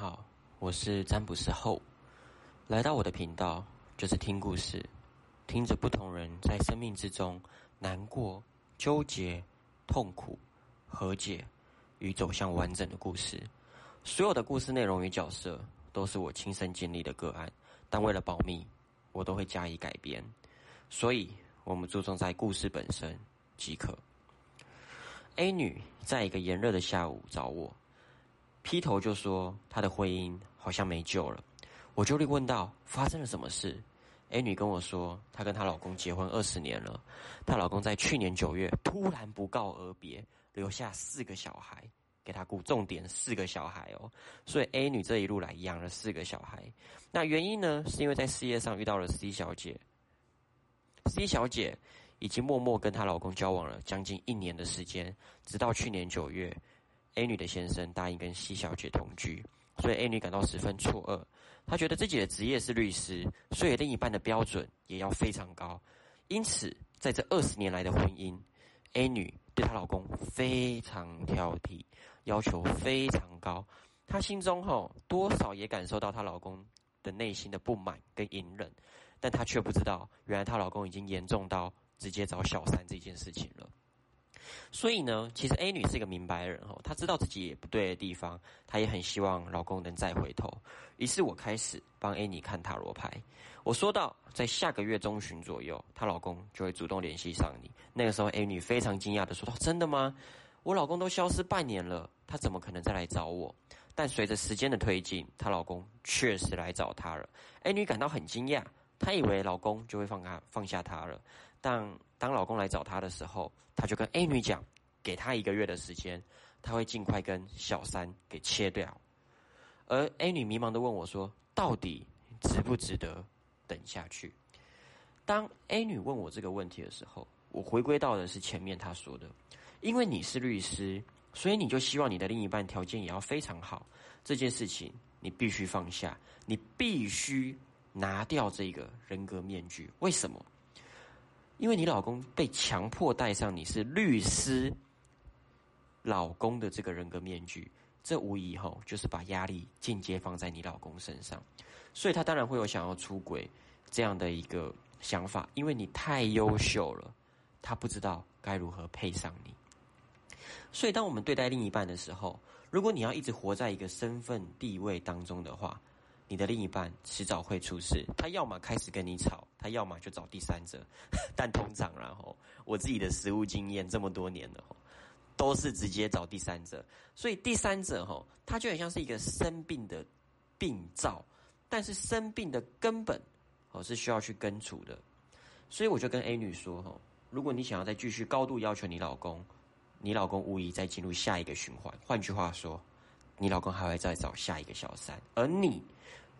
好，我是占卜师后，来到我的频道就是听故事，听着不同人在生命之中难过、纠结、痛苦、和解与走向完整的故事。所有的故事内容与角色都是我亲身经历的个案，但为了保密，我都会加以改编。所以，我们注重在故事本身即可。A 女在一个炎热的下午找我。劈头就说她的婚姻好像没救了，我就问到发生了什么事。A 女跟我说，她跟她老公结婚二十年了，她老公在去年九月突然不告而别，留下四个小孩给她顾，重点四个小孩哦。所以 A 女这一路来养了四个小孩。那原因呢，是因为在事业上遇到了 C 小姐，C 小姐已经默默跟她老公交往了将近一年的时间，直到去年九月。A 女的先生答应跟 C 小姐同居，所以 A 女感到十分错愕。她觉得自己的职业是律师，所以另一半的标准也要非常高。因此，在这二十年来的婚姻，A 女对她老公非常挑剔，要求非常高。她心中吼多少也感受到她老公的内心的不满跟隐忍，但她却不知道，原来她老公已经严重到直接找小三这件事情了。所以呢，其实 A 女是一个明白人哦，她知道自己也不对的地方，她也很希望老公能再回头。于是我开始帮 A 女看塔罗牌。我说到，在下个月中旬左右，她老公就会主动联系上你。那个时候，A 女非常惊讶的说道：“真的吗？我老公都消失半年了，他怎么可能再来找我？”但随着时间的推进，她老公确实来找她了。A 女感到很惊讶。她以为老公就会放她放下她了，但当老公来找她的时候，她就跟 A 女讲，给她一个月的时间，她会尽快跟小三给切掉。而 A 女迷茫的问我说：“到底值不值得等下去？”当 A 女问我这个问题的时候，我回归到的是前面她说的，因为你是律师，所以你就希望你的另一半条件也要非常好。这件事情你必须放下，你必须。拿掉这个人格面具，为什么？因为你老公被强迫戴上你是律师老公的这个人格面具，这无疑吼就是把压力间接放在你老公身上，所以他当然会有想要出轨这样的一个想法，因为你太优秀了，他不知道该如何配上你。所以当我们对待另一半的时候，如果你要一直活在一个身份地位当中的话，你的另一半迟早会出事，他要么开始跟你吵，他要么就找第三者。但通常，然后我自己的实务经验这么多年了，都是直接找第三者。所以第三者，哈，他就很像是一个生病的病灶，但是生病的根本，哦，是需要去根除的。所以我就跟 A 女说，哈，如果你想要再继续高度要求你老公，你老公无疑再进入下一个循环。换句话说。你老公还会再找下一个小三，而你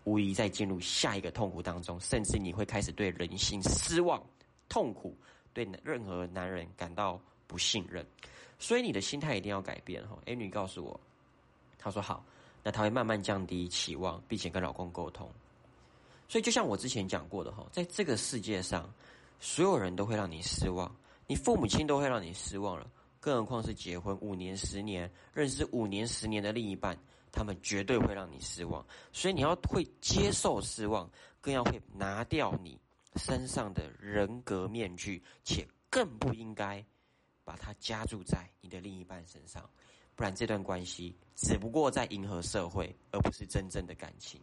无疑在进入下一个痛苦当中，甚至你会开始对人性失望、痛苦，对任何男人感到不信任。所以你的心态一定要改变哈。A 女告诉我，她说好，那她会慢慢降低期望，并且跟老公沟通。所以就像我之前讲过的哈，在这个世界上，所有人都会让你失望，你父母亲都会让你失望了。更何况是结婚五年、十年、认识五年、十年的另一半，他们绝对会让你失望。所以你要会接受失望，更要会拿掉你身上的人格面具，且更不应该把它加注在你的另一半身上，不然这段关系只不过在迎合社会，而不是真正的感情。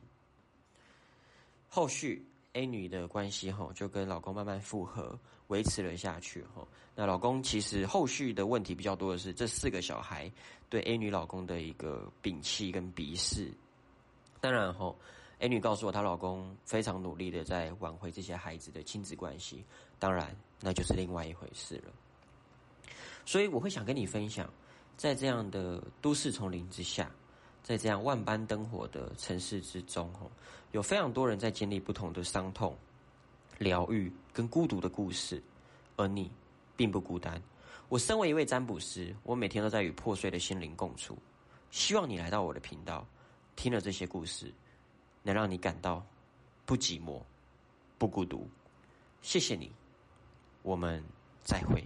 后续。A 女的关系哈，就跟老公慢慢复合，维持了下去哈。那老公其实后续的问题比较多的是，这四个小孩对 A 女老公的一个摒弃跟鄙视。当然哈，A 女告诉我，她老公非常努力的在挽回这些孩子的亲子关系。当然，那就是另外一回事了。所以我会想跟你分享，在这样的都市丛林之下。在这样万般灯火的城市之中，吼，有非常多人在经历不同的伤痛、疗愈跟孤独的故事，而你并不孤单。我身为一位占卜师，我每天都在与破碎的心灵共处。希望你来到我的频道，听了这些故事，能让你感到不寂寞、不孤独。谢谢你，我们再会。